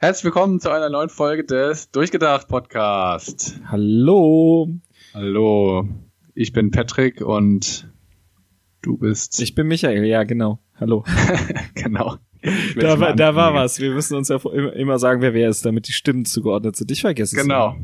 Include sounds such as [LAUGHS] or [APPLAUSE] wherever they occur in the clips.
Herzlich willkommen zu einer neuen Folge des Durchgedacht Podcast. Hallo. Hallo. Ich bin Patrick und du bist. Ich bin Michael, ja, genau. Hallo. [LAUGHS] genau. Da war, da war was. Wir müssen uns ja immer sagen, wer wer ist, damit die Stimmen zugeordnet sind. Ich vergesse es. Genau.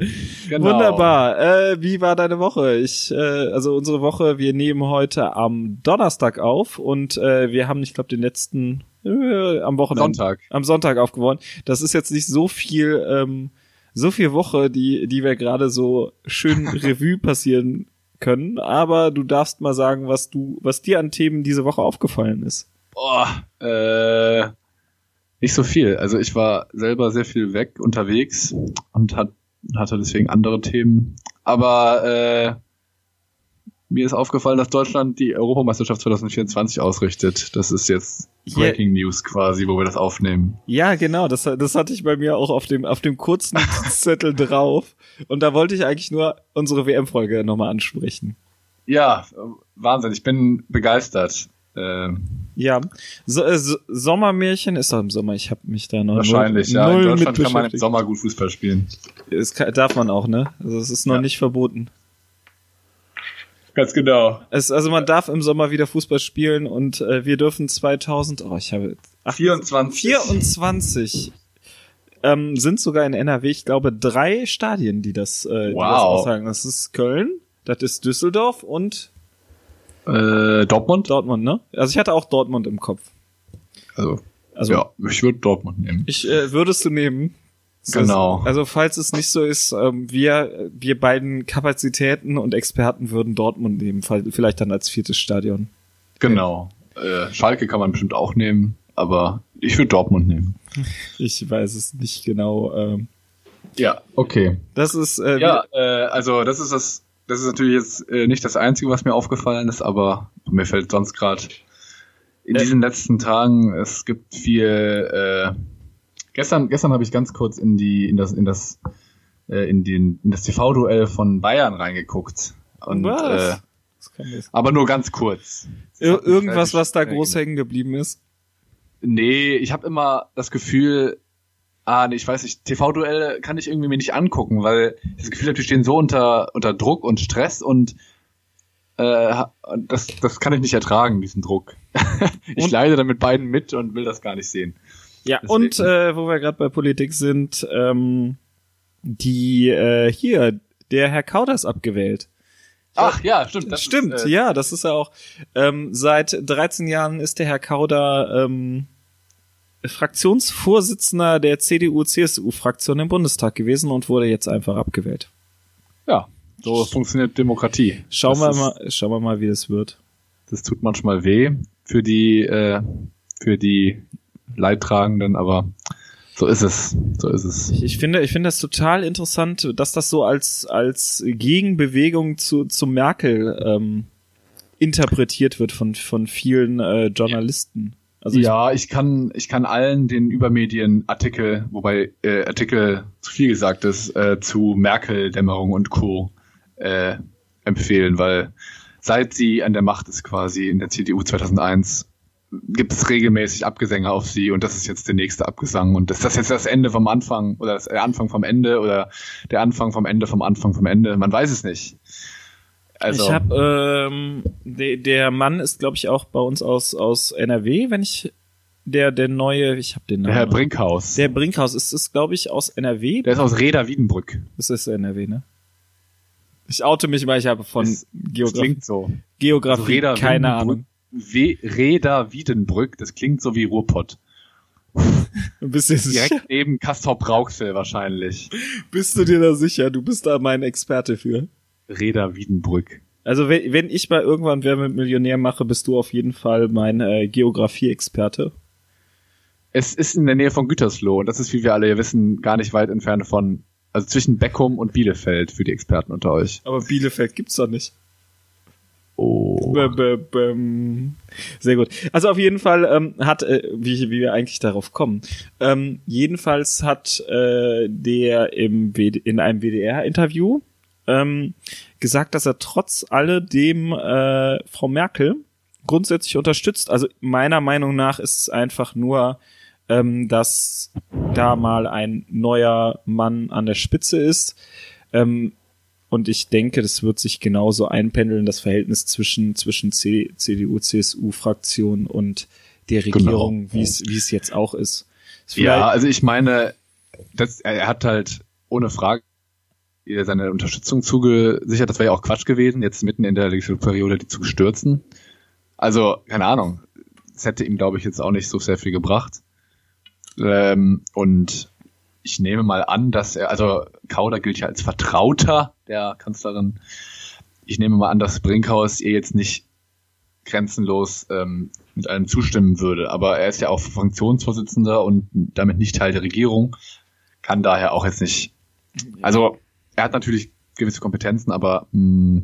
genau. Wunderbar. Äh, wie war deine Woche? Ich, äh, also unsere Woche, wir nehmen heute am Donnerstag auf und äh, wir haben, ich glaube, den letzten äh, am Wochenende. Sonntag. Am Sonntag aufgewonnen. Das ist jetzt nicht so viel, ähm, so viel Woche, die, die wir gerade so schön [LAUGHS] Revue passieren können. Aber du darfst mal sagen, was du, was dir an Themen diese Woche aufgefallen ist. Oh, äh, nicht so viel. Also ich war selber sehr viel weg unterwegs und hat, hatte deswegen andere Themen. Aber äh, mir ist aufgefallen, dass Deutschland die Europameisterschaft 2024 ausrichtet. Das ist jetzt Breaking yeah. News quasi, wo wir das aufnehmen. Ja, genau. Das, das hatte ich bei mir auch auf dem, auf dem kurzen [LAUGHS] Zettel drauf. Und da wollte ich eigentlich nur unsere WM-Folge nochmal ansprechen. Ja, Wahnsinn. Ich bin begeistert. Ähm, ja, so, äh, so, Sommermärchen ist doch im Sommer. Ich habe mich da noch wahrscheinlich. Null, ja, null in Deutschland kann man im Sommer gut Fußball spielen. Es kann, darf man auch, ne? Also es ist noch ja. nicht verboten. Ganz genau. Es, also man darf im Sommer wieder Fußball spielen und äh, wir dürfen 2000. Oh, ich habe 24. 24 ähm, sind sogar in NRW, ich glaube, drei Stadien, die das, äh, wow. die das aussagen. Das ist Köln, das ist Düsseldorf und äh, Dortmund? Dortmund, ne? Also ich hatte auch Dortmund im Kopf. Also, also ja, ich würde Dortmund nehmen. Ich äh, würdest du nehmen. Genau. Heißt, also falls es nicht so ist, ähm, wir wir beiden Kapazitäten und Experten würden Dortmund nehmen, vielleicht dann als viertes Stadion. Genau. Äh, Schalke kann man bestimmt auch nehmen, aber ich würde Dortmund nehmen. Ich weiß es nicht genau. Ähm, ja, okay. Das ist äh, ja, äh, also das ist das das ist natürlich jetzt äh, nicht das Einzige, was mir aufgefallen ist, aber mir fällt sonst gerade in diesen letzten Tagen, es gibt viel. Äh, gestern, gestern habe ich ganz kurz in die, in das, in das, äh, in den, in das TV-Duell von Bayern reingeguckt und was? Äh, aber nur ganz kurz. Ir irgendwas, was da groß hängen geblieben ist? Nee, ich habe immer das Gefühl, ah, nee, ich weiß nicht, TV-Duelle kann ich irgendwie mir nicht angucken, weil ich das Gefühl habe, die stehen so unter, unter Druck und Stress und äh, das, das kann ich nicht ertragen, diesen Druck. [LAUGHS] ich und, leide damit beiden mit und will das gar nicht sehen. Ja, Deswegen. und äh, wo wir gerade bei Politik sind, ähm, die äh, hier, der Herr Kauder ist abgewählt. Ach ja, stimmt. Das stimmt, ist, äh, ja, das ist ja auch. Ähm, seit 13 Jahren ist der Herr Kauder ähm, Fraktionsvorsitzender der CDU-CSU-Fraktion im Bundestag gewesen und wurde jetzt einfach abgewählt. Ja, so funktioniert Demokratie. Schauen wir mal, schauen wir mal, wie das wird. Das tut manchmal weh für die, äh, für die Leidtragenden, aber so ist es. So ist es. Ich, ich finde, ich finde das total interessant, dass das so als als Gegenbewegung zu zu Merkel ähm, interpretiert wird von von vielen äh, Journalisten. Also ja, ich, kann, ich kann allen den Übermedien-Artikel, wobei äh, Artikel zu viel gesagt ist, äh, zu Merkel-Dämmerung und Co. Äh, empfehlen, weil seit sie an der Macht ist quasi in der CDU 2001 gibt es regelmäßig Abgesänge auf sie und das ist jetzt der nächste Abgesang und ist das jetzt das Ende vom Anfang oder das, der Anfang vom Ende oder der Anfang vom Ende vom Anfang vom Ende, man weiß es nicht. Also. Ich habe ähm, de, der Mann ist glaube ich auch bei uns aus aus NRW, wenn ich der der neue, ich habe den Namen. Der Herr Brinkhaus. Der Brinkhaus ist ist glaube ich aus NRW. Der ist aus Reda Wiedenbrück. Das ist NRW, ne? Ich oute mich mal, ich habe von das, Geografie. Klingt so. Geografie also keine Ahnung. We Reda Wiedenbrück, das klingt so wie Ruhrpott. [LAUGHS] bist du Direkt sicher? neben Castrop Rauxel wahrscheinlich. Bist du dir da sicher? Du bist da mein Experte für. Reda Wiedenbrück. Also wenn, wenn ich mal irgendwann Wer mit Millionär mache, bist du auf jeden Fall mein äh, Geografie-Experte. Es ist in der Nähe von Gütersloh und das ist, wie wir alle wissen, gar nicht weit entfernt von, also zwischen Beckum und Bielefeld für die Experten unter euch. Aber Bielefeld gibt's doch nicht. Oh. B -b -b Sehr gut. Also auf jeden Fall ähm, hat, äh, wie, wie wir eigentlich darauf kommen, ähm, jedenfalls hat äh, der im in einem WDR-Interview ähm, gesagt, dass er trotz alledem äh, Frau Merkel grundsätzlich unterstützt. Also meiner Meinung nach ist es einfach nur ähm, dass da mal ein neuer Mann an der Spitze ist. Ähm, und ich denke, das wird sich genauso einpendeln, das Verhältnis zwischen, zwischen C, CDU, CSU-Fraktion und der Genau. Regierung, wie es wie es jetzt auch ist. Ist Ja, also ich meine, das, er hat halt ohne Frage seine Unterstützung zugesichert. Das wäre ja auch Quatsch gewesen, jetzt mitten in der Legislaturperiode die zu stürzen. Also, keine Ahnung. Das hätte ihm, glaube ich, jetzt auch nicht so sehr viel gebracht. Ähm, und ich nehme mal an, dass er, also Kauder gilt ja als Vertrauter der Kanzlerin. Ich nehme mal an, dass Brinkhaus ihr jetzt nicht grenzenlos ähm, mit allem zustimmen würde. Aber er ist ja auch Fraktionsvorsitzender und damit nicht Teil der Regierung, kann daher auch jetzt nicht. Also er hat natürlich gewisse Kompetenzen, aber mh,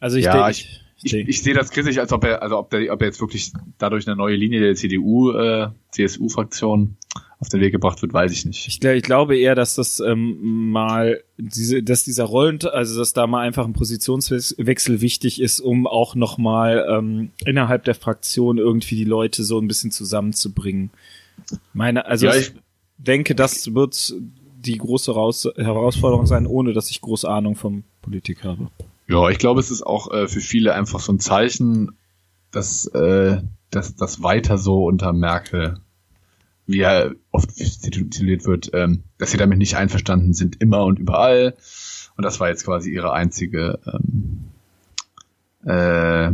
also ich ja, denke, ich, ich, ich sehe das kritisch, als ob er, also ob, der, ob er jetzt wirklich dadurch eine neue Linie der CDU, äh, CSU-Fraktion auf den Weg gebracht wird, weiß ich nicht. Ich, ich glaube eher, dass das ähm, mal diese, dass dieser Rollen, also dass da mal einfach ein Positionswechsel wichtig ist, um auch noch mal ähm, innerhalb der Fraktion irgendwie die Leute so ein bisschen zusammenzubringen. Meine, also Ja, ich denke, das wird die große Raus Herausforderung sein, ohne dass ich große Ahnung vom Politik habe. Ja, ich glaube, es ist auch äh, für viele einfach so ein Zeichen, dass, äh, dass das weiter so unter Merkel, wie er oft tituliert wird, ähm, dass sie damit nicht einverstanden sind, immer und überall. Und das war jetzt quasi ihre einzige ähm, äh,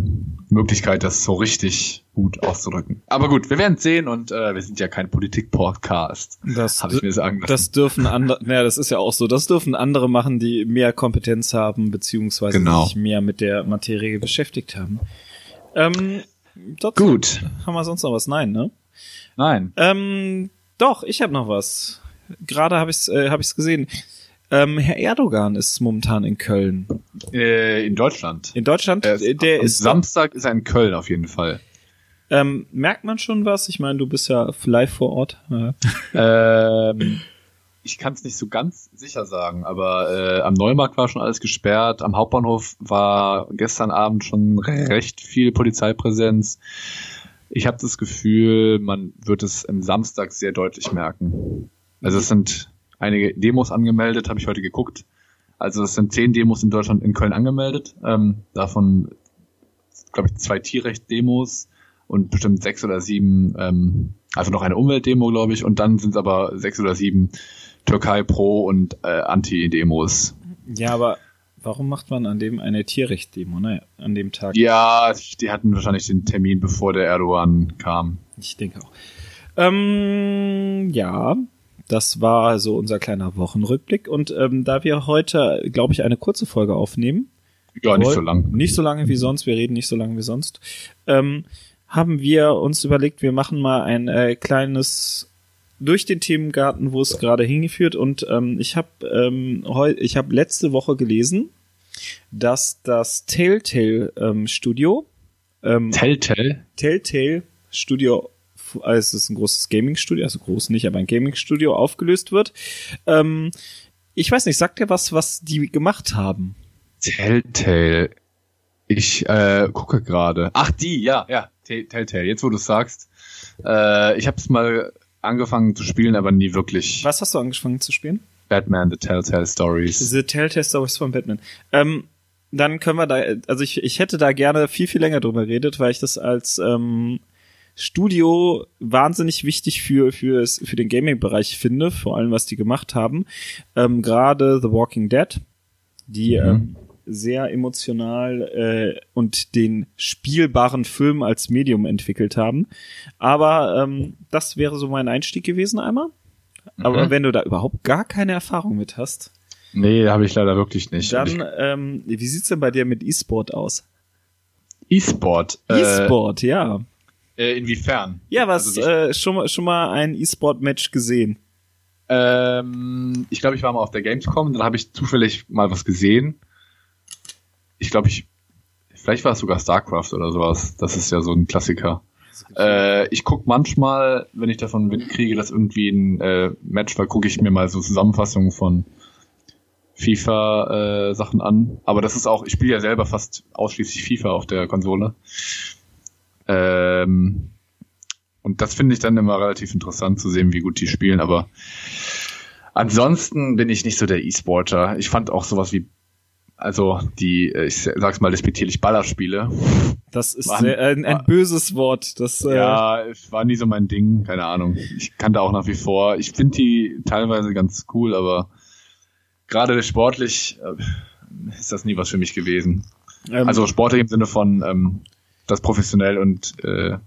Möglichkeit, das so richtig gut auszudrücken. Aber gut, wir werden sehen und äh, wir sind ja kein Politik-Podcast, Das, habe ich mir sagen lassen. das dürfen andere, [LAUGHS] naja, das ist ja auch so, das dürfen andere machen, die mehr Kompetenz haben, beziehungsweise Genau. sich mehr mit der Materie beschäftigt haben. Ähm, Gut. Haben wir sonst noch was? Nein, ne? Nein. Ähm, doch, ich habe noch was. Gerade habe ich es äh, hab ich's gesehen. Ähm, Herr Erdogan ist momentan in Köln. Äh, in Deutschland. In Deutschland, Er äh, der ist. Samstag ist er in Köln auf jeden Fall. Ähm, merkt man schon was? Ich meine, du bist ja live vor Ort. [LAUGHS] Ähm, ich kann es nicht so ganz sicher sagen, aber äh, am Neumarkt war schon alles gesperrt. Am Hauptbahnhof war gestern Abend schon recht viel Polizeipräsenz. Ich habe das Gefühl, man wird es am Samstag sehr deutlich merken. Also es sind einige Demos angemeldet, habe ich heute geguckt. Also es sind zehn Demos in Deutschland in Köln angemeldet. Ähm, davon, glaube ich, zwei Tierrecht-Demos und bestimmt sechs oder sieben, ähm, also noch eine Umweltdemo, glaube ich, und dann sind es aber sechs oder sieben Türkei-Pro- und äh, Anti-Demos. ja, aber warum macht man an dem eine Tierrecht-Demo, ne? An dem Tag? Ja, die hatten wahrscheinlich den Termin, bevor der Erdogan kam. Ich denke auch. Ähm, ja, das war so unser kleiner Wochenrückblick. Und ähm, da wir heute, glaube ich, eine kurze Folge aufnehmen, Ja, nicht so lang. Nicht so lange wie sonst, wir reden nicht so lange wie sonst. Ähm, haben wir uns überlegt, wir machen mal ein äh, kleines durch den Themengarten, wo es gerade hingeführt. Und ähm, ich habe ähm, heu- ich habe letzte Woche gelesen, dass das Telltale ähm, Studio ähm, Telltale? Telltale Studio, also es ist ein großes Gaming-Studio, also groß nicht, aber ein Gaming-Studio aufgelöst wird. Ähm, ich weiß nicht, sagt ihr was, was die gemacht haben? Telltale. Ich äh, gucke gerade. Ach, die, ja, ja. Te- Telltale. Jetzt, wo du sagst. Äh, ich habe es mal angefangen zu spielen, aber nie wirklich. Was hast du angefangen zu spielen? Batman, The Telltale Stories. The Telltale Stories von Batman. Ähm, dann können wir da, also ich, ich hätte da gerne viel, viel länger drüber geredet, weil ich das als ähm, Studio wahnsinnig wichtig für, für, für den Gaming-Bereich finde, vor allem was die gemacht haben. Ähm, Gerade The Walking Dead, die Mhm. ähm, sehr emotional äh, und den spielbaren Film als Medium entwickelt haben. Aber ähm, das wäre so mein Einstieg gewesen einmal. Aber Mhm. wenn du da überhaupt gar keine Erfahrung mit hast, Nee, habe ich leider wirklich nicht. Dann, ähm, wie sieht's denn bei dir mit E-Sport aus? E-Sport. Äh, E-Sport, ja. Äh, inwiefern? Ja, was, Also äh, schon, mal- schon mal ein E-Sport-Match gesehen? Ähm, ich glaube, ich war mal auf der Gamescom, dann habe ich zufällig mal was gesehen. Ich glaube, ich, vielleicht war es sogar StarCraft oder sowas. Das ist ja so ein Klassiker. Äh, ich guck manchmal, wenn ich davon Wind kriege, dass irgendwie ein äh, Match war, gucke ich mir mal so Zusammenfassungen von FIFA äh, an. Aber das ist auch, ich spiele ja selber fast ausschließlich FIFA auf der Konsole. Ähm, Und das finde ich dann immer relativ interessant zu sehen, wie gut die spielen. Aber ansonsten bin ich nicht so der E-Sporter. Ich fand auch sowas wie also die, äh, ich sag's mal despektierlich, Ballerspiele. Das ist waren, sehr, ein, ein böses Wort. Das, äh ja, es war nie so mein Ding, keine Ahnung. Ich kannte auch nach wie vor. Ich finde die teilweise ganz cool, aber gerade sportlich äh, ist das nie was für mich gewesen. Ähm, also sportlich im Sinne von ähm, das professionell und äh,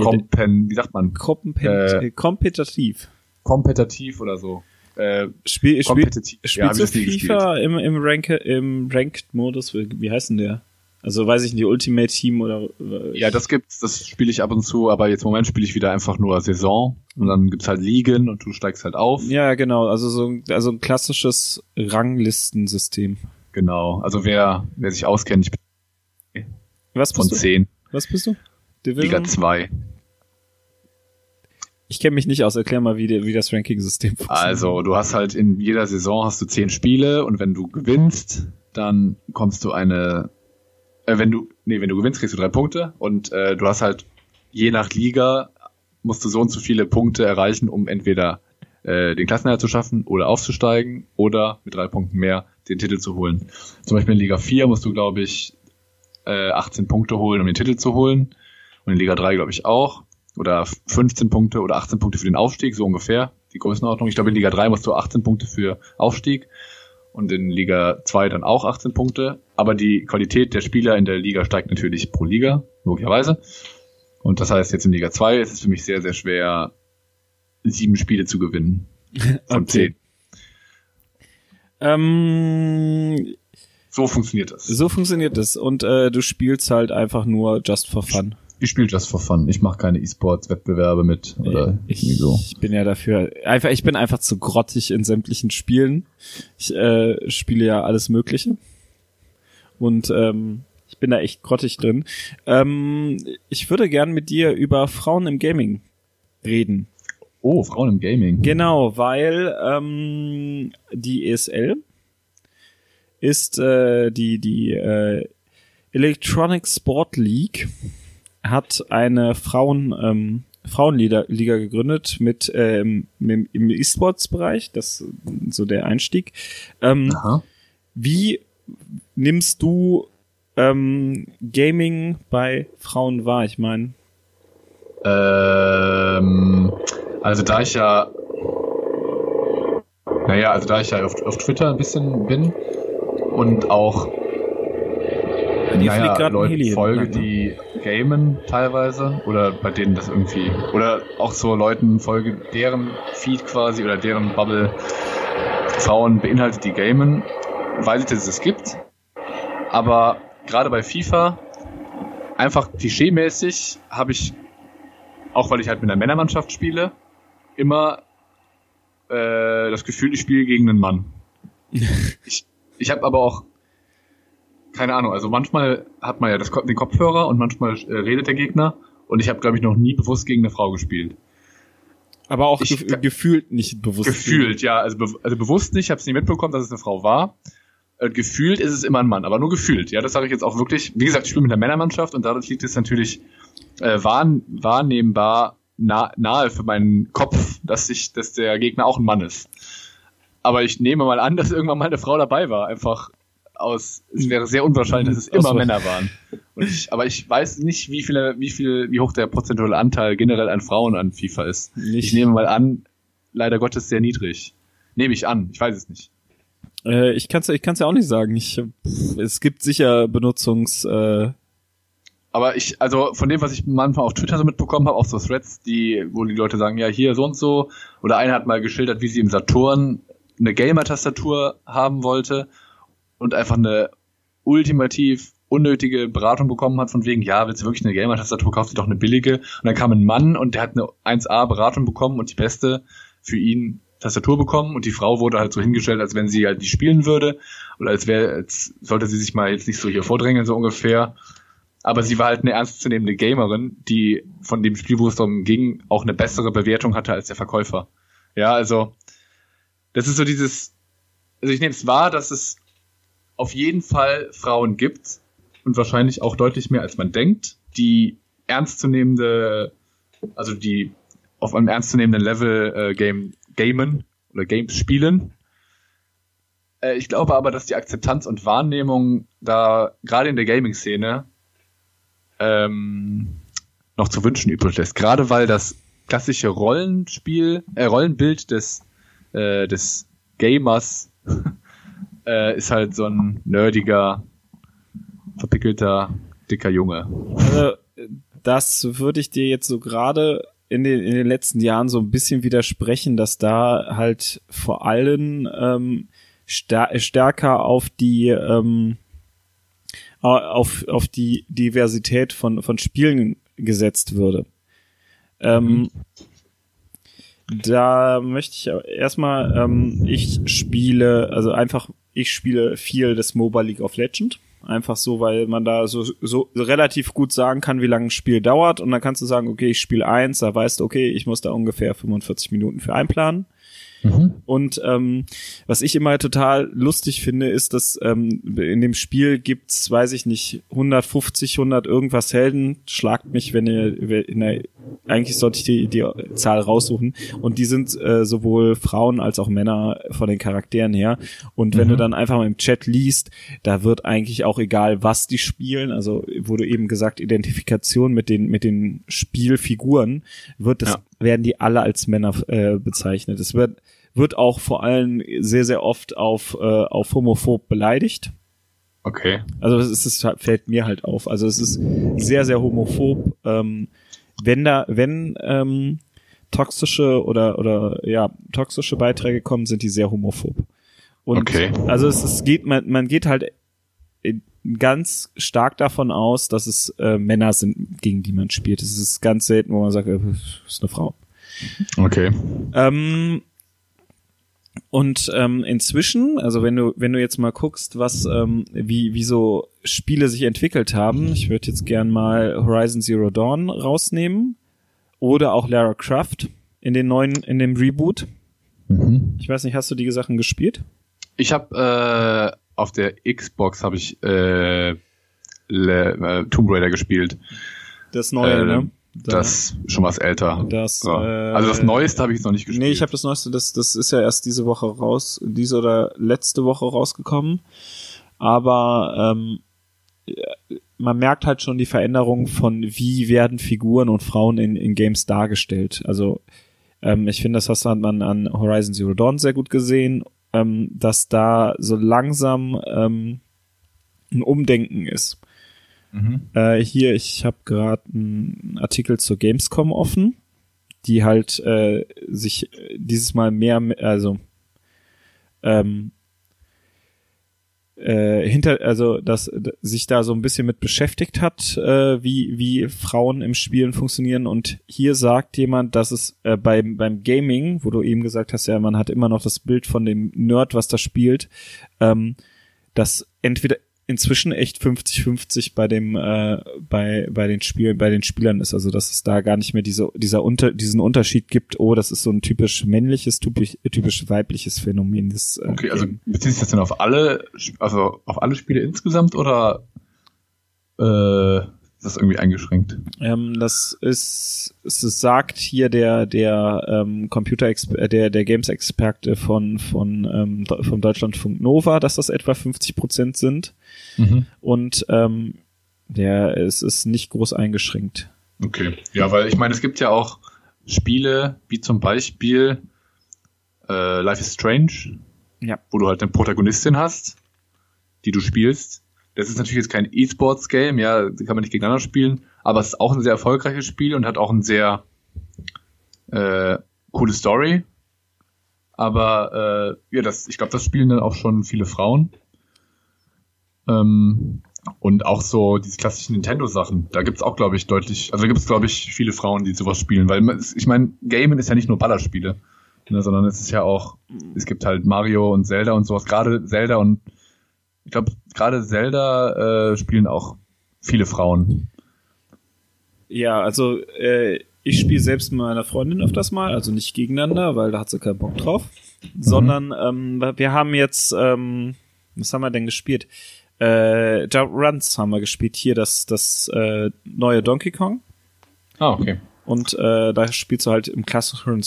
kompen, wie sagt man? Kompen, äh, kompetitiv. Kompetitiv oder so. Äh, Spiel, spiel, spielst ja, du FIFA im, im, Rank, im Ranked-Modus? Wie heißt denn der? Also weiß ich nicht, Ultimate Team oder. Äh, ja, das gibt's, das spiele ich ab und zu, aber jetzt im Moment spiele ich wieder einfach nur Saison und dann gibt's halt Ligen und du steigst halt auf. Ja, genau, also so also ein klassisches Ranglistensystem. Genau, also wer, wer sich auskennt, ich bin Was von du? 10. Was bist du? Division? Liga 2. Ich kenne mich nicht aus. Erklär mal, wie, wie das Ranking-System [LAUGHS] funktioniert. Also, du hast halt in jeder Saison hast du zehn Spiele und wenn du gewinnst, dann kommst du eine, äh, wenn du, nee, wenn du gewinnst, kriegst du drei Punkte und äh, du hast halt je nach Liga musst du so und so viele Punkte erreichen, um entweder äh, den Klassenerhalt zu schaffen oder aufzusteigen oder mit drei Punkten mehr den Titel zu holen. Zum Beispiel in Liga 4 musst du, glaube ich, äh, 18 Punkte holen, um den Titel zu holen. Und in Liga 3, glaube ich, auch oder 15 Punkte oder 18 Punkte für den Aufstieg, so ungefähr die Größenordnung. Ich glaube, in Liga 3 musst du 18 Punkte für Aufstieg und in Liga 2 dann auch 18 Punkte. Aber die Qualität der Spieler in der Liga steigt natürlich pro Liga, logischerweise. Und das heißt, jetzt in Liga 2 ist es für mich sehr, sehr schwer, sieben Spiele zu gewinnen. [LAUGHS] Von okay. zehn. Ähm, so funktioniert das. So funktioniert das. Und äh, du spielst halt einfach nur just for fun. Ich spiele just for fun. Ich mache keine E-Sports-Wettbewerbe mit oder ich, so. Ich bin ja dafür einfach. Ich bin einfach zu grottig in sämtlichen Spielen. Ich äh, spiele ja alles Mögliche und ähm, ich bin da echt grottig drin. Ähm, ich würde gern mit dir über Frauen im Gaming reden. Oh, Frauen im Gaming. Genau, weil ähm, die ESL ist äh, die die äh, Electronic Sport League hat eine Frauen ähm, Frauenliga Liga gegründet mit ähm, im, im E-Sports-Bereich, das ist so der Einstieg. Ähm, wie nimmst du ähm, Gaming bei Frauen wahr? Ich meine, ähm, also da ich ja, naja, also da ich ja auf, auf Twitter ein bisschen bin und auch naja, Leute folge, ne? die gamen teilweise oder bei denen das irgendwie oder auch so Leuten folge, deren Feed quasi oder deren Bubble Frauen beinhaltet, die gamen, dass es es gibt. Aber gerade bei FIFA einfach klischeemäßig habe ich, auch weil ich halt mit einer Männermannschaft spiele, immer äh, das Gefühl, ich spiele gegen einen Mann. [LAUGHS] ich ich habe aber auch keine Ahnung, also manchmal hat man ja das, den Kopfhörer und manchmal äh, redet der Gegner und ich habe, glaube ich, noch nie bewusst gegen eine Frau gespielt. Aber auch ich, ge gefühlt nicht bewusst. Gefühlt, ja. Also, be also bewusst nicht, ich habe es nie mitbekommen, dass es eine Frau war. Äh, gefühlt ist es immer ein Mann, aber nur gefühlt. Ja, das sage ich jetzt auch wirklich. Wie gesagt, ich spiele mit einer Männermannschaft und dadurch liegt es natürlich äh, wahrn wahrnehmbar nah nahe für meinen Kopf, dass ich, dass der Gegner auch ein Mann ist. Aber ich nehme mal an, dass irgendwann mal eine Frau dabei war. Einfach aus, es wäre sehr unwahrscheinlich, dass es immer Männer waren. Ich, aber ich weiß nicht, wie viele, wie viel, wie hoch der prozentuale Anteil generell an Frauen an FIFA ist. Nicht. Ich nehme mal an, leider Gottes sehr niedrig. Nehme ich an, ich weiß es nicht. Äh, ich kann es ich kann's ja auch nicht sagen. Ich, es gibt sicher Benutzungs... Äh aber ich, also von dem, was ich manchmal auf Twitter so mitbekommen habe, auch so Threads, die, wo die Leute sagen, ja, hier so und so, oder einer hat mal geschildert, wie sie im Saturn eine Gamer-Tastatur haben wollte und einfach eine ultimativ unnötige Beratung bekommen hat, von wegen, ja, willst du wirklich eine Gamer-Tastatur, kauf dir doch eine billige. Und dann kam ein Mann und der hat eine 1A-Beratung bekommen und die beste für ihn Tastatur bekommen und die Frau wurde halt so hingestellt, als wenn sie halt nicht spielen würde oder als wäre, als sollte sie sich mal jetzt nicht so hier vordrängeln, so ungefähr. Aber sie war halt eine ernstzunehmende Gamerin, die von dem Spiel, wo es darum ging, auch eine bessere Bewertung hatte als der Verkäufer. Ja, also, das ist so dieses, also ich nehme es wahr, dass es auf jeden Fall Frauen gibt und wahrscheinlich auch deutlich mehr als man denkt, die ernstzunehmende, also die auf einem ernstzunehmenden Level äh, Game gamen oder Games spielen. Äh, ich glaube aber, dass die Akzeptanz und Wahrnehmung da gerade in der Gaming-Szene ähm, noch zu wünschen übrig lässt. Gerade weil das klassische Rollenspiel, äh, Rollenbild des, äh, des Gamers [LAUGHS] äh, ist halt so ein nerdiger, verpickelter, dicker Junge. Also, das würde ich dir jetzt so gerade in den, in den letzten Jahren so ein bisschen widersprechen, dass da halt vor allem ähm, stärker auf die ähm, auf, auf die Diversität von, von Spielen gesetzt würde. Ähm, mhm. Da möchte ich erstmal, ähm, ich spiele, also einfach, ich spiele viel das Mobile League of Legends. Einfach so, weil man da so, so relativ gut sagen kann, wie lange ein Spiel dauert. Und dann kannst du sagen, okay, ich spiele eins, da weißt du, okay, ich muss da ungefähr 45 Minuten für einplanen. Mhm. Und ähm, was ich immer total lustig finde, ist, dass ähm, in dem Spiel gibt's, weiß ich nicht, 150, 100 irgendwas Helden. Schlagt mich, wenn ihr, in der, eigentlich sollte ich die, die Zahl raussuchen. Und die sind äh, sowohl Frauen als auch Männer von den Charakteren her. Und wenn mhm. du dann einfach mal im Chat liest, da wird eigentlich auch egal, was die spielen. Also wurde eben gesagt, Identifikation mit den mit den Spielfiguren wird das ja. Werden die alle als Männer äh, bezeichnet. Es wird wird auch vor allem sehr, sehr oft auf, äh, auf homophob beleidigt. Okay. Also es ist, es fällt mir halt auf. Also es ist sehr, sehr homophob. Ähm, wenn da, wenn ähm, toxische oder oder ja toxische Beiträge kommen, sind die sehr homophob. Und okay. also es, es geht, man, man geht halt ganz stark davon aus, dass es äh, Männer sind, gegen die man spielt. Es ist ganz selten, wo man sagt, äh, das ist eine Frau. Okay. Ähm, und ähm, inzwischen, also wenn du wenn du jetzt mal guckst, was ähm, wie wie so Spiele sich entwickelt haben, ich würde jetzt gern mal Horizon Zero Dawn rausnehmen oder auch Lara Croft in den neuen in dem Reboot. Mhm. Ich weiß nicht, hast du die Sachen gespielt? Ich habe äh, auf der Xbox habe ich äh, Le, äh, Tomb Raider gespielt. Das neue, äh, ne? das ist schon was älter. Das, ja. äh, also das Neueste habe ich jetzt noch nicht gespielt. Nee, ich habe das Neueste, das, das ist ja erst diese Woche raus, diese oder letzte Woche rausgekommen. Aber ähm, man merkt halt schon die Veränderung von, wie werden Figuren und Frauen in, in Games dargestellt. Also ähm, ich finde, das hat man an Horizon Zero Dawn sehr gut gesehen, ähm, dass da so langsam ähm, ein Umdenken ist. Mhm. Äh, hier, ich habe gerade einen Artikel zur Gamescom offen, die halt äh, sich dieses Mal mehr, also ähm, äh, hinter, also dass sich da so ein bisschen mit beschäftigt hat, äh, wie wie Frauen im Spielen funktionieren. Und hier sagt jemand, dass es äh, beim beim Gaming, wo du eben gesagt hast, ja, man hat immer noch das Bild von dem Nerd, was da spielt, ähm, dass entweder inzwischen echt 50-50 bei dem äh, bei bei den Spielen bei den Spielern ist. Also dass es da gar nicht mehr diese dieser unter diesen Unterschied gibt. Oh das ist so ein typisch männliches typisch typisch weibliches Phänomen das äh, okay also bezieht sich das denn auf alle also auf alle Spiele insgesamt oder äh, ist das irgendwie eingeschränkt? Ähm, das ist, es sagt hier der der ähm, Computer äh, der der Games Experte von von ähm, vom Deutschlandfunk Nova, dass das etwa 50 Prozent sind. Mhm. Und ähm, der es ist nicht groß eingeschränkt. Okay, ja, weil ich meine, es gibt ja auch Spiele wie zum Beispiel äh, Life is Strange, ja. wo du halt eine Protagonistin hast, die du spielst das ist natürlich jetzt kein E-Sports-Game, ja, kann man nicht gegeneinander spielen, aber es ist auch ein sehr erfolgreiches Spiel und hat auch ein sehr äh, coole Story. Aber äh, ja, das, ich glaube, das spielen dann auch schon viele Frauen. Ähm, und auch so diese klassischen Nintendo-Sachen. Da gibt's auch, glaube ich, deutlich, also da gibt's, glaube ich, viele Frauen, die sowas spielen, weil ich meine, Gamen ist ja nicht nur Ballerspiele, ne, sondern es ist ja auch, es gibt halt Mario und Zelda und sowas. Gerade Zelda und ich glaube, gerade Zelda äh, spielen auch viele Frauen. Ja, also äh, ich spiele selbst mit meiner Freundin öfters mal, also nicht gegeneinander, weil da hat sie keinen Bock drauf. Mhm. Sondern ähm, wir haben jetzt, ähm, was haben wir denn gespielt? Äh, Jump Runs haben wir gespielt. Hier das, das äh, neue Donkey Kong. Ah, okay. Und äh, da spielst du halt im klassischen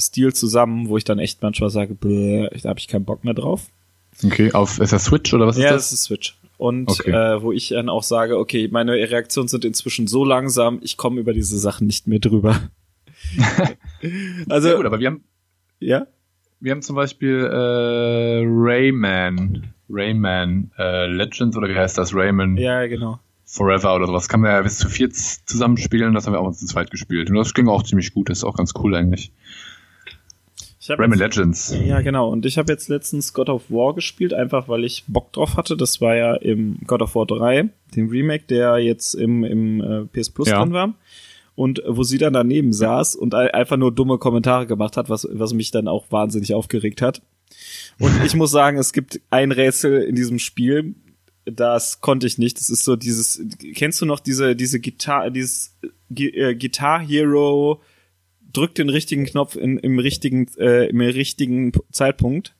Stil zusammen, wo ich dann echt manchmal sage, da habe ich keinen Bock mehr drauf. Okay, auf ist das Switch oder was ist ja, das? das ist Switch. Und Okay. äh, wo ich dann auch sage, okay, meine Reaktionen sind inzwischen so langsam, ich komme über diese Sachen nicht mehr drüber. [LAUGHS] also, Sehr gut, aber wir haben, ja? wir haben zum Beispiel äh, Rayman, Rayman äh, Legends oder wie heißt das? Rayman Ja, genau. Forever oder sowas. Kann man ja bis zu viert zusammenspielen, das haben wir auch zu zweit gespielt. Und das ging auch ziemlich gut, das ist auch ganz cool eigentlich. Rayman Legends. Ja, genau. Und ich habe jetzt letztens God of War gespielt, einfach weil ich Bock drauf hatte. Das war ja im God of War 3, dem Remake, der jetzt im, im äh, PS Plus Ja. drin war. Und wo sie dann daneben saß und ei- einfach nur dumme Kommentare gemacht hat, was, was mich dann auch wahnsinnig aufgeregt hat. Und ich muss sagen, es gibt ein Rätsel in diesem Spiel, das konnte ich nicht. Das ist so dieses, kennst du noch diese, diese Gitarre, dieses Gi- äh, Guitar Hero, drückt den richtigen Knopf in, im richtigen, äh, im richtigen Zeitpunkt.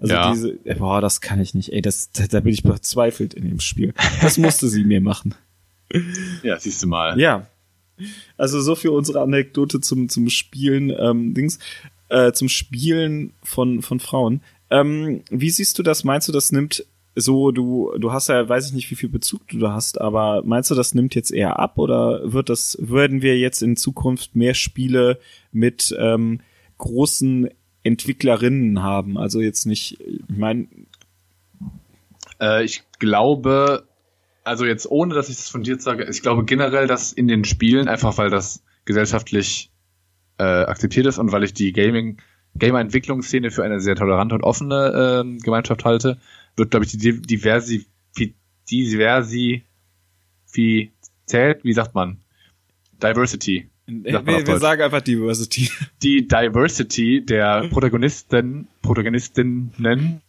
Also Ja. diese, äh, boah, das kann ich nicht. Ey, das, da, da bin ich verzweifelt in dem Spiel. Das musste sie mir machen. [LAUGHS] Ja, siehst du mal. Ja. Also so für unsere Anekdote zum, zum Spielen, ähm, Dings, äh, zum Spielen von, von Frauen. Ähm, wie siehst du das? Meinst du, das nimmt so, du, du hast ja, weiß ich nicht, wie viel Bezug du da hast, aber meinst du, das nimmt jetzt eher ab oder wird das, würden wir jetzt in Zukunft mehr Spiele mit ähm, großen Entwicklerinnen haben? Also jetzt nicht, ich meine, Äh, ich glaube, also jetzt ohne, dass ich das fundiert sage, ich glaube generell, dass in den Spielen, einfach weil das gesellschaftlich äh, akzeptiert ist und weil ich die Gaming, Gamer-Entwicklungsszene für eine sehr tolerante und offene ähm, Gemeinschaft halte, wird, glaube ich, die Di- Diversi, Fi- Diversi, wie zählt, wie sagt man? Diversity. wir, Sagt man wir Deutsch. sagen einfach Diversity. [LAUGHS] die Diversity der Protagonisten, Protagonistinnen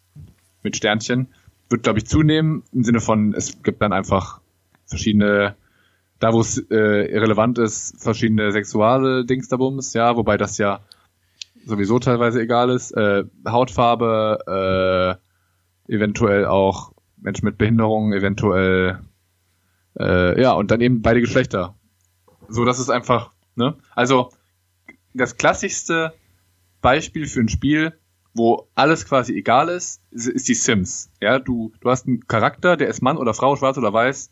mit Sternchen wird, glaube ich, zunehmen im Sinne von, es gibt dann einfach verschiedene, da wo es äh, irrelevant ist, verschiedene sexuelle Dingsterbums, ja, wobei das ja sowieso teilweise egal ist, äh, Hautfarbe, äh, eventuell auch Menschen mit Behinderung, eventuell äh, ja, und dann eben beide Geschlechter. So, das ist einfach, ne? Also, das klassischste Beispiel für ein Spiel, wo alles quasi egal ist, ist, ist die Sims. Ja, du, du hast einen Charakter, der ist Mann oder Frau, schwarz oder weiß.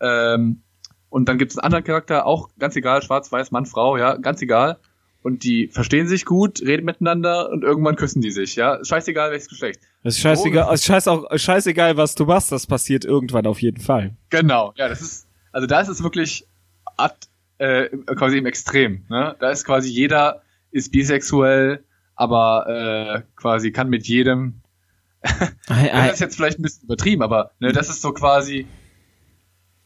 Ähm, und dann gibt es einen anderen Charakter, auch ganz egal, schwarz, weiß, Mann, Frau, ja, ganz egal. Und die verstehen sich gut, reden miteinander und irgendwann küssen die sich, ja. Scheißegal, welches Geschlecht. Es ist scheißegal, ist scheiß auch, scheißegal, was du machst, das passiert irgendwann auf jeden Fall. Genau, ja, das ist, also da ist es wirklich ad, äh, quasi im Extrem. Ne? Da ist quasi jeder ist bisexuell, aber äh, quasi kann mit jedem. [LAUGHS] Das ist jetzt vielleicht ein bisschen übertrieben, aber ne, das ist so quasi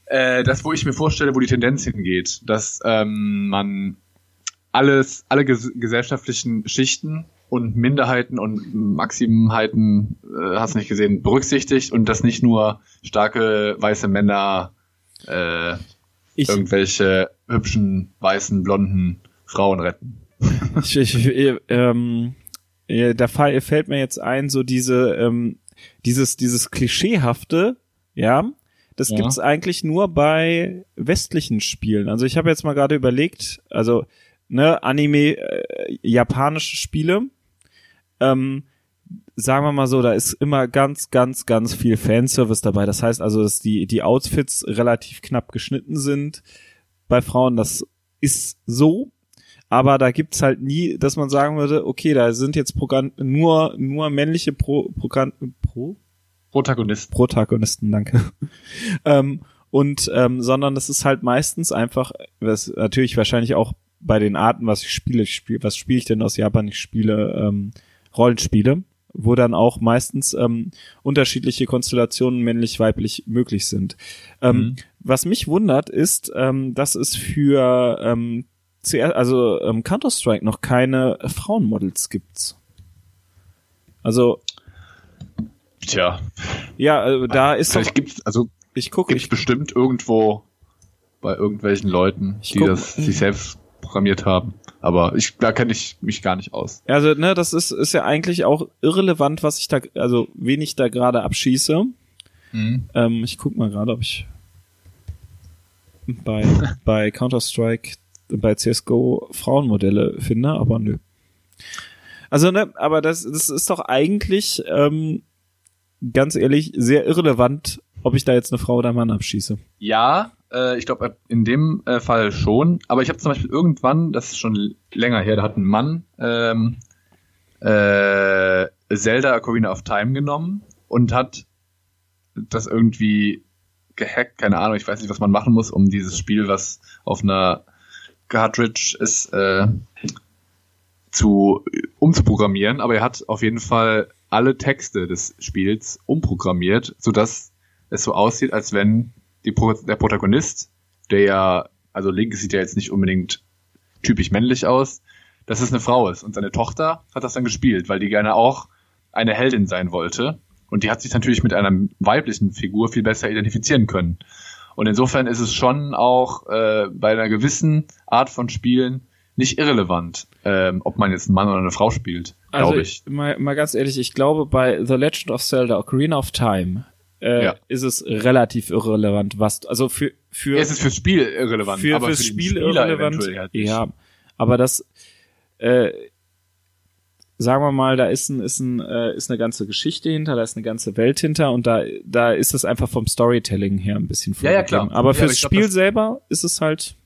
äh, das, wo ich mir vorstelle, wo die Tendenz hingeht, dass ähm, man alles, alle ges gesellschaftlichen Schichten und Minderheiten und Maximheiten, äh, hast nicht gesehen, berücksichtigt und dass nicht nur starke weiße Männer äh, Ich, irgendwelche hübschen, weißen, blonden Frauen retten. [LAUGHS] ich, ich, ich ähm, äh, da fall, fällt mir jetzt ein, so diese, ähm, dieses, dieses Klischeehafte, ja, das Ja. gibt's eigentlich nur bei westlichen Spielen. Also ich habe jetzt mal gerade überlegt, also ne, Anime, äh, japanische Spiele, ähm, sagen wir mal so, da ist immer ganz, ganz, ganz viel Fanservice dabei. Das heißt also, dass die, die Outfits relativ knapp geschnitten sind. Bei Frauen, das ist so. Aber da gibt's halt nie, dass man sagen würde, okay, da sind jetzt Program nur, nur männliche Pro, Program, Pro, Protagonisten. Protagonisten, danke. [LAUGHS] ähm, und ähm, sondern das ist halt meistens einfach, was natürlich wahrscheinlich auch bei den Arten, was ich spiele, ich spiel, was spiele ich denn aus Japan? Ich spiele ähm, Rollenspiele, wo dann auch meistens ähm, unterschiedliche Konstellationen männlich-weiblich möglich sind. Ähm, Mhm. Was mich wundert, ist, ähm, dass es für ähm, zuerst, also ähm, Counter-Strike noch keine Frauenmodels gibt. Also Tja, ja, äh, da ist doch, vielleicht gibt's, also ich gucke, gibt's ich bestimmt irgendwo bei irgendwelchen Leuten, Ich die guck- das sich selbst programmiert haben. Aber ich, da kenne ich mich gar nicht aus. Also, ne, das ist, ist ja eigentlich auch irrelevant, was ich da, also wen ich da gerade abschieße. Ähm, ich guck mal gerade, ob ich. bei, [LAUGHS] bei Counter-Strike, bei CSGO Frauenmodelle finde, aber nö. Also, ne, aber das, das ist doch eigentlich, ähm, ganz ehrlich, sehr irrelevant, ob ich da jetzt eine Frau oder einen Mann abschieße. Ja, äh, ich glaube in dem äh, Fall schon. Aber ich habe zum Beispiel irgendwann, das ist schon länger her, da hat ein Mann ähm, äh, Zelda Ocarina of Time genommen und hat das irgendwie gehackt, keine Ahnung, ich weiß nicht, was man machen muss, um dieses Spiel, was auf einer Cartridge ist, äh, zu umzuprogrammieren, aber er hat auf jeden Fall alle Texte des Spiels umprogrammiert, sodass es so aussieht, als wenn die, der Protagonist, der ja, also Link sieht ja jetzt nicht unbedingt typisch männlich aus, dass es eine Frau ist. Und seine Tochter hat das dann gespielt, weil die gerne auch eine Heldin sein wollte. Und die hat sich natürlich mit einer weiblichen Figur viel besser identifizieren können. Und insofern ist es schon auch äh, bei einer gewissen Art von Spielen nicht irrelevant, ähm, ob man jetzt einen Mann oder eine Frau spielt, also glaube ich. Mal, mal ganz ehrlich, ich glaube bei The Legend of Zelda Ocarina of Time äh, ja. ist es relativ irrelevant, was also für für ja, es ist fürs Spiel irrelevant, für, aber fürs für Spiel irrelevant. Halt ja, aber das äh, sagen wir mal, da ist ein ist ein äh, ist eine ganze Geschichte hinter, da ist eine ganze Welt hinter und da da ist es einfach vom Storytelling her ein bisschen vorgegeben. Ja, ja, klar. Aber fürs ja, aber Spiel glaub, selber ist es halt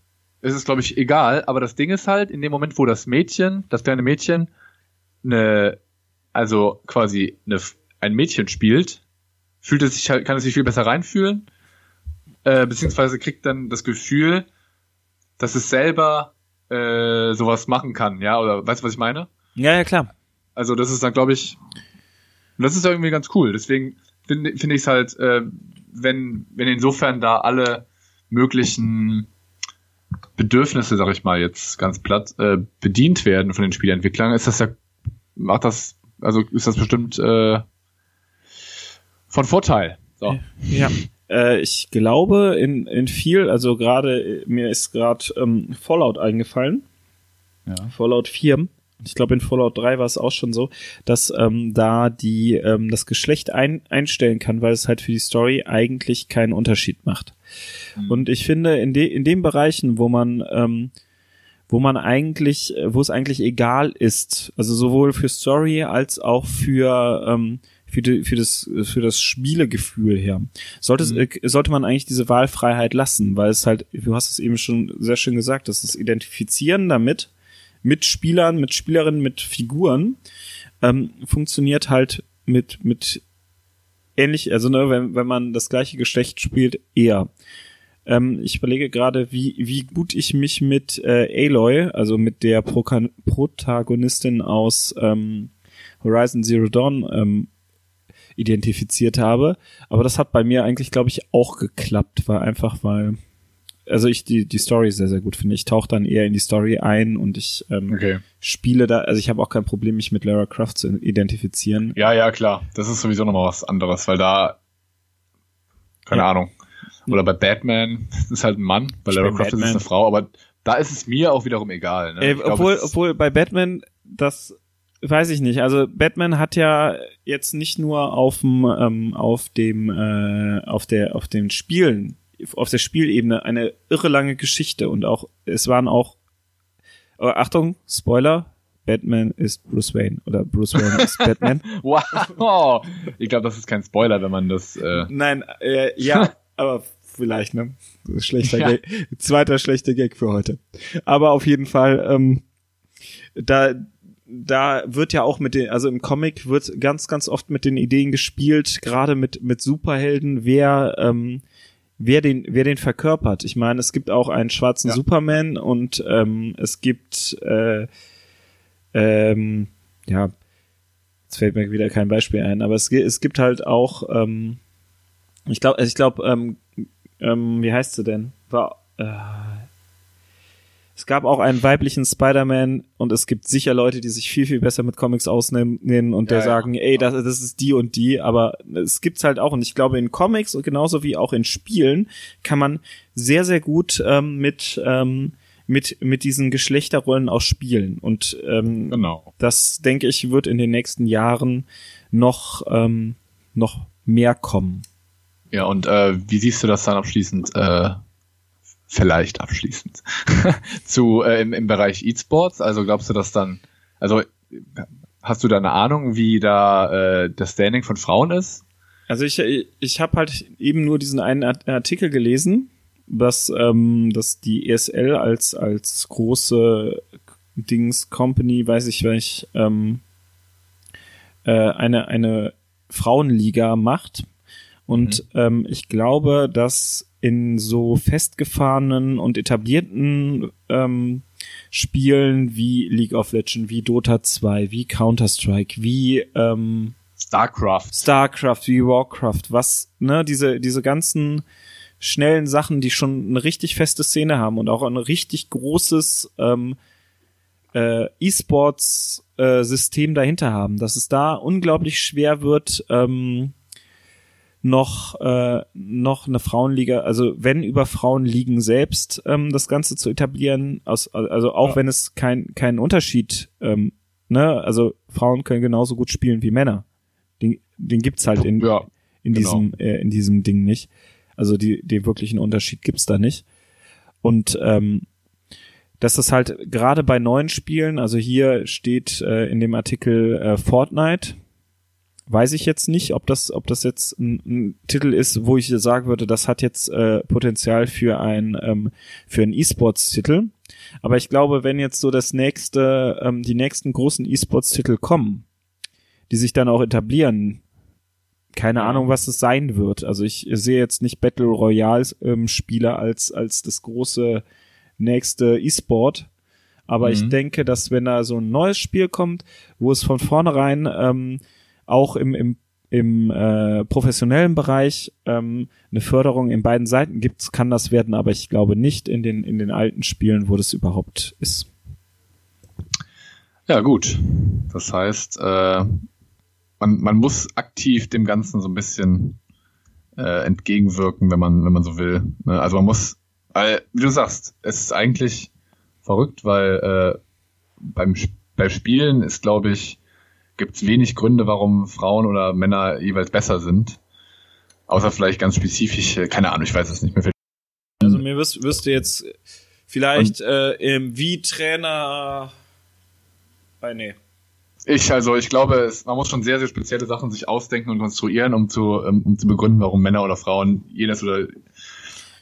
ist es glaube ich egal, aber das Ding ist halt in dem Moment, wo das Mädchen, das kleine Mädchen eine also quasi eine, ein Mädchen spielt, fühlt es sich halt, kann es sich viel besser reinfühlen, äh, beziehungsweise kriegt dann das Gefühl, dass es selber äh, sowas machen kann, ja, oder weißt du, was ich meine? Ja, ja, klar. Also das ist dann, glaube ich, das ist irgendwie ganz cool. Deswegen finde find ich es halt, äh, wenn, wenn insofern da alle möglichen Bedürfnisse, sag ich mal jetzt ganz platt, äh, bedient werden von den Spieleentwicklern, ist das ja, macht das, also ist das bestimmt äh, von Vorteil. So. Ja. Äh, ich glaube, in, in viel, also gerade, mir ist gerade ähm, Fallout eingefallen. Ja. Fallout 4. Ich glaube, in Fallout 3 war es auch schon so, dass ähm, da die ähm, das Geschlecht ein, einstellen kann, weil es halt für die Story eigentlich keinen Unterschied macht. Mhm. Und ich finde, in, de, in den Bereichen, wo man ähm, wo man eigentlich, wo es eigentlich egal ist, also sowohl für Story als auch für ähm, für, die, für, das, für das Spielegefühl her. Sollte, mhm. Äh, sollte man eigentlich diese Wahlfreiheit lassen, weil es halt, du hast es eben schon sehr schön gesagt, das ist Identifizieren damit, mit Spielern, mit Spielerinnen, mit Figuren, ähm, funktioniert halt mit, mit ähnlich, also ne, wenn, wenn man das gleiche Geschlecht spielt, eher. Ähm, ich überlege gerade, wie, wie gut ich mich mit äh, Aloy, also mit der Pro Protagonistin aus ähm, Horizon Zero Dawn ähm, identifiziert habe. Aber das hat bei mir eigentlich, glaube ich, auch geklappt, war einfach, weil also ich die die Story sehr sehr gut finde. Ich tauche dann eher in die Story ein und ich ähm, okay. spiele da. Also ich habe auch kein Problem, mich mit Lara Croft zu identifizieren. Ja, ja, klar. Das ist sowieso nochmal was anderes, weil da keine ja. Ahnung. Oder bei Batman [LAUGHS] ist halt ein Mann, bei Lara Croft Batman. ist es eine Frau, aber da ist es mir auch wiederum egal. Ne? Obwohl, glaub, obwohl bei Batman das weiß ich nicht. Also Batman hat ja jetzt nicht nur auf dem ähm, auf dem äh, auf der auf den Spielen auf der Spielebene eine irre lange Geschichte und auch es waren auch oh, Achtung Spoiler Batman ist Bruce Wayne oder Bruce Wayne ist Batman. [LAUGHS] wow, ich glaube, das ist kein Spoiler, wenn man das. Äh Nein, äh, ja, [LAUGHS] aber vielleicht ne. Schlechter ja. Gag, zweiter schlechter Gag für heute. Aber auf jeden Fall ähm, da da wird ja auch mit den, also im Comic wird ganz, ganz oft mit den Ideen gespielt, gerade mit, mit Superhelden, wer, ähm, wer den, wer den verkörpert. Ich meine, es gibt auch einen schwarzen ja. Superman und ähm, es gibt, äh, ähm, ja, jetzt fällt mir wieder kein Beispiel ein, aber es, es gibt halt auch, ähm, ich glaube, ich glaube, ähm, ähm, wie heißt sie denn? War, äh, es gab auch einen weiblichen Spider-Man und es gibt sicher Leute, die sich viel, viel besser mit Comics ausnehmen und der ja, sagen, ey, das, das ist die und die, aber es gibt's halt auch und ich glaube in Comics und genauso wie auch in Spielen kann man sehr, sehr gut ähm, mit, ähm, mit, mit diesen Geschlechterrollen auch spielen und ähm, genau. das, denke ich, wird in den nächsten Jahren noch, ähm, noch mehr kommen. Ja, und äh, wie siehst du das dann abschließend? Äh vielleicht abschließend [LAUGHS] zu äh, im, im Bereich E-Sports. Also glaubst du, dass dann, also hast du da eine Ahnung, wie da äh, das Standing von Frauen ist? Also ich, ich habe halt eben nur diesen einen Artikel gelesen, dass, ähm, dass die ESL als, als große Dings Company, weiß ich welch, ähm, äh, eine, eine Frauenliga macht. Und mhm. ähm, ich glaube, dass in so festgefahrenen und etablierten ähm, Spielen wie League of Legends, wie Dota 2, wie Counter-Strike, wie ähm, StarCraft. StarCraft, wie Warcraft, was, ne, diese, diese ganzen schnellen Sachen, die schon eine richtig feste Szene haben und auch ein richtig großes ähm, äh, E-Sports-System äh, dahinter haben, dass es da unglaublich schwer wird, ähm, noch äh, noch eine Frauenliga, also wenn über Frauenligen selbst ähm, das Ganze zu etablieren, aus, also auch ja. wenn es kein keinen Unterschied, ähm, ne, also Frauen können genauso gut spielen wie Männer, den, den gibt's halt in ja, in genau. diesem äh, in diesem Ding nicht, also die den wirklichen Unterschied gibt's da nicht und ähm, dass das halt gerade bei neuen Spielen, also hier steht äh, in dem Artikel äh, Fortnite, weiß ich jetzt nicht, ob das, ob das jetzt ein, ein Titel ist, wo ich sagen würde, das hat jetzt äh, Potenzial für ein ähm, für einen E-Sports-Titel. Aber ich glaube, wenn jetzt so das nächste, ähm, die nächsten großen E-Sports-Titel kommen, die sich dann auch etablieren, keine Ahnung, was es sein wird. Also ich sehe jetzt nicht Battle Royale ähm, als als das große nächste E-Sport. Aber mhm. ich denke, dass wenn da so ein neues Spiel kommt, wo es von vornherein ähm, auch im, im, im äh, professionellen Bereich ähm, eine Förderung in beiden Seiten gibt, kann das werden, aber ich glaube nicht in den, in den alten Spielen, wo das überhaupt ist. Ja, gut. Das heißt, äh, man, man muss aktiv dem Ganzen so ein bisschen äh, entgegenwirken, wenn man, wenn man so will. Ne? Also man muss wie du sagst, es ist eigentlich verrückt, weil äh, beim, beim Spielen ist, glaube ich, gibt es wenig Gründe, warum Frauen oder Männer jeweils besser sind. Außer vielleicht ganz spezifisch, keine Ahnung, ich weiß es nicht mehr. Also mir wirst, wirst du jetzt vielleicht Und, äh, im wie Trainer. Äh, nee. Ich, also ich glaube, es, man muss schon sehr, sehr spezielle Sachen sich ausdenken und konstruieren, um zu, um, um zu begründen, warum Männer oder Frauen jenes oder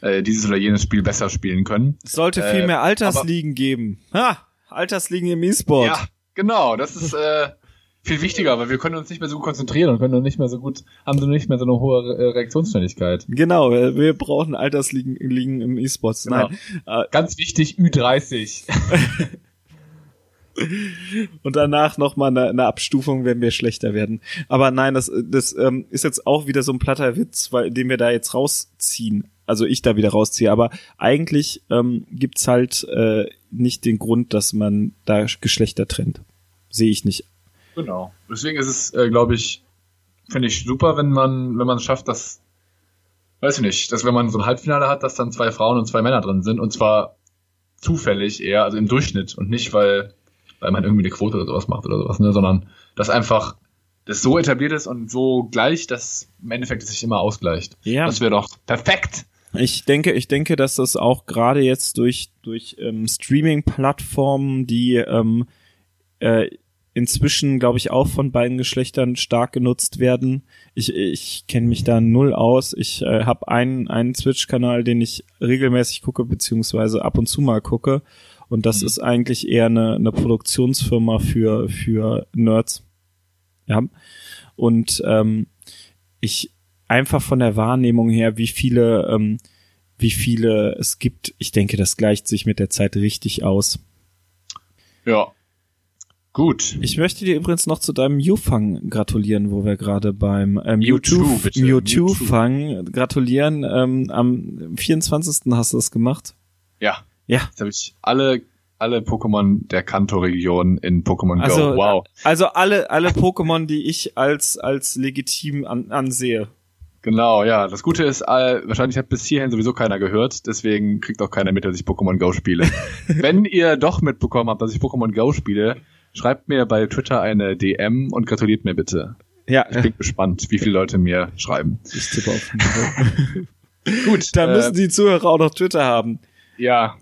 äh, dieses oder jenes Spiel besser spielen können. Es sollte viel äh, mehr Altersligen geben. Ha! Altersligen im E-Sport. Ja, genau. Das ist äh, viel wichtiger, weil wir können uns nicht mehr so gut konzentrieren und können nicht mehr so gut, haben so nicht mehr so eine hohe äh, Reaktionsschnelligkeit. Genau, wir brauchen Altersligen Ligen im E-Sports. Genau. Nein. Ganz wichtig, Ü30. [LAUGHS] und danach nochmal eine, eine Abstufung, wenn wir schlechter werden. Aber nein, das, das ähm, ist jetzt auch wieder so ein platter Witz, weil, den wir da jetzt rausziehen also ich da wieder rausziehe. Aber eigentlich ähm, gibt's halt äh, nicht den Grund, dass man da Geschlechter trennt. Sehe ich nicht. Genau. Deswegen ist es, äh, glaube ich, finde ich super, wenn man, wenn man es schafft, dass, weiß ich nicht, dass wenn man so ein Halbfinale hat, dass dann zwei Frauen und zwei Männer drin sind und zwar zufällig eher, also im Durchschnitt und nicht, weil, weil man irgendwie eine Quote oder sowas macht oder sowas, ne, sondern dass einfach das so etabliert ist und so gleich, dass im Endeffekt es sich immer ausgleicht. Ja. Das wäre doch perfekt. Ich denke, ich denke, dass das auch gerade jetzt durch durch ähm, Streaming-Plattformen, die ähm, äh, inzwischen, glaube ich, auch von beiden Geschlechtern stark genutzt werden. Ich, ich kenne mich da null aus. Ich äh, habe einen einen Twitch-Kanal, den ich regelmäßig gucke beziehungsweise ab und zu mal gucke. Und das mhm. ist eigentlich eher eine, eine Produktionsfirma für für Nerds. Ja. Und ähm, ich einfach von der Wahrnehmung her, wie viele, ähm, wie viele es gibt. Ich denke, das gleicht sich mit der Zeit richtig aus. Ja. Gut. Ich möchte dir übrigens noch zu deinem Mewfang gratulieren, wo wir gerade beim ähm, Mewtwo, Mewtwo-Fang gratulieren. Ähm, am 24. hast du das gemacht. Ja. Ja. Jetzt habe ich alle alle Pokémon der Kanto-Region in Pokémon also, Go. Wow. Also alle alle Pokémon, die ich als als legitim an, ansehe. Genau, ja. Das Gute ist, äh, wahrscheinlich hat bis hierhin sowieso keiner gehört, deswegen kriegt auch keiner mit, dass ich Pokémon Go spiele. [LAUGHS] Wenn ihr doch mitbekommen habt, dass ich Pokémon Go spiele, schreibt mir bei Twitter eine DM und gratuliert mir bitte. Ja. Ich bin gespannt, wie viele Leute mir schreiben. Ich tippe auf [LAUGHS] Gut. Da müssen äh, die Zuhörer auch noch Twitter haben. Ja.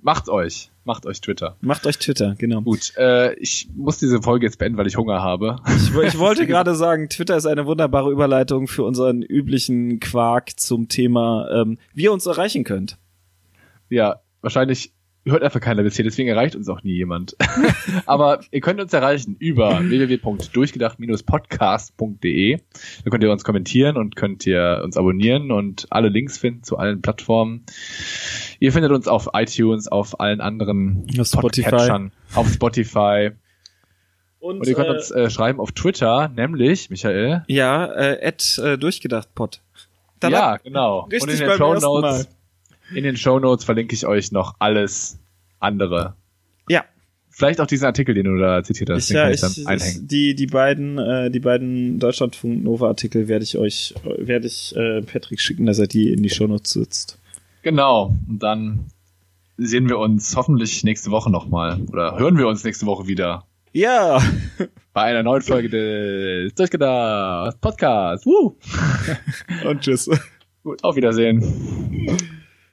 Macht euch. Macht euch Twitter. Macht euch Twitter, genau. Gut, äh, ich muss diese Folge jetzt beenden, weil ich Hunger habe. Ich, ich wollte [LAUGHS] gerade sagen, Twitter ist eine wunderbare Überleitung für unseren üblichen Quark zum Thema, ähm, wie ihr uns erreichen könnt. Ja, wahrscheinlich hört einfach keiner bis hier, deswegen erreicht uns auch nie jemand. [LAUGHS] Aber ihr könnt uns erreichen über www.durchgedacht-podcast.de. Da könnt ihr uns kommentieren und könnt ihr uns abonnieren und alle Links finden zu allen Plattformen. Ihr findet uns auf iTunes, auf allen anderen Auf Spotify. Auf Spotify. Und, Und ihr könnt äh, uns äh, schreiben auf Twitter, nämlich, Michael. ja, äh, at, äh, durchgedacht Pod. Da ja, genau. Richtig Und in den beim Show Notes, in den Show Notes verlinke ich euch noch alles andere. Ja. Vielleicht auch diesen Artikel, den du da zitiert hast, Ich, den ja, kann ich, ich dann einhängen. die, die beiden, äh, die beiden Deutschlandfunk Nova Artikel werde ich euch, werde ich äh, Patrick schicken, dass er die in die Shownotes sitzt. Genau. Und dann sehen wir uns hoffentlich nächste Woche nochmal. Oder hören wir uns nächste Woche wieder. Ja. [LAUGHS] Bei einer neuen Folge des Durchgedacht Podcast. Woo! [LAUGHS] Und tschüss. Gut, auf Wiedersehen. [LAUGHS]